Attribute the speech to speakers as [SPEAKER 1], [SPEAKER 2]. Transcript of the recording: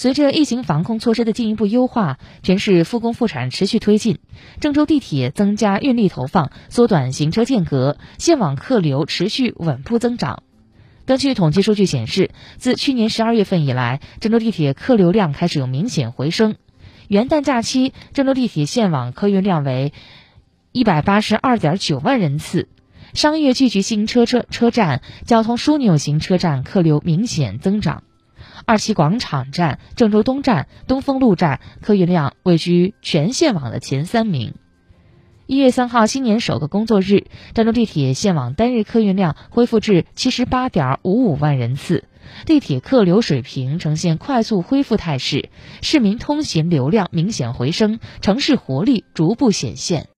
[SPEAKER 1] 随着疫情防控措施的进一步优化，全市复工复产持续推进，郑州地铁增加运力投放，缩短行车间隔，线网客流持续稳步增长。根据统计数据显示，自去年十二月份以来，郑州地铁客流量开始有明显回升。元旦假期，郑州地铁线网客运量为一百八十二点九万人次，商业聚集型车车车站、交通枢纽型车站客流明显增长。二期广场站、郑州东站、东风路站客运量位居全线网的前三名。一月三号新年首个工作日，郑州地铁线网单日客运量恢复至七十八点五五万人次，地铁客流水平呈现快速恢复态势，市民通行流量明显回升，城市活力逐步显现。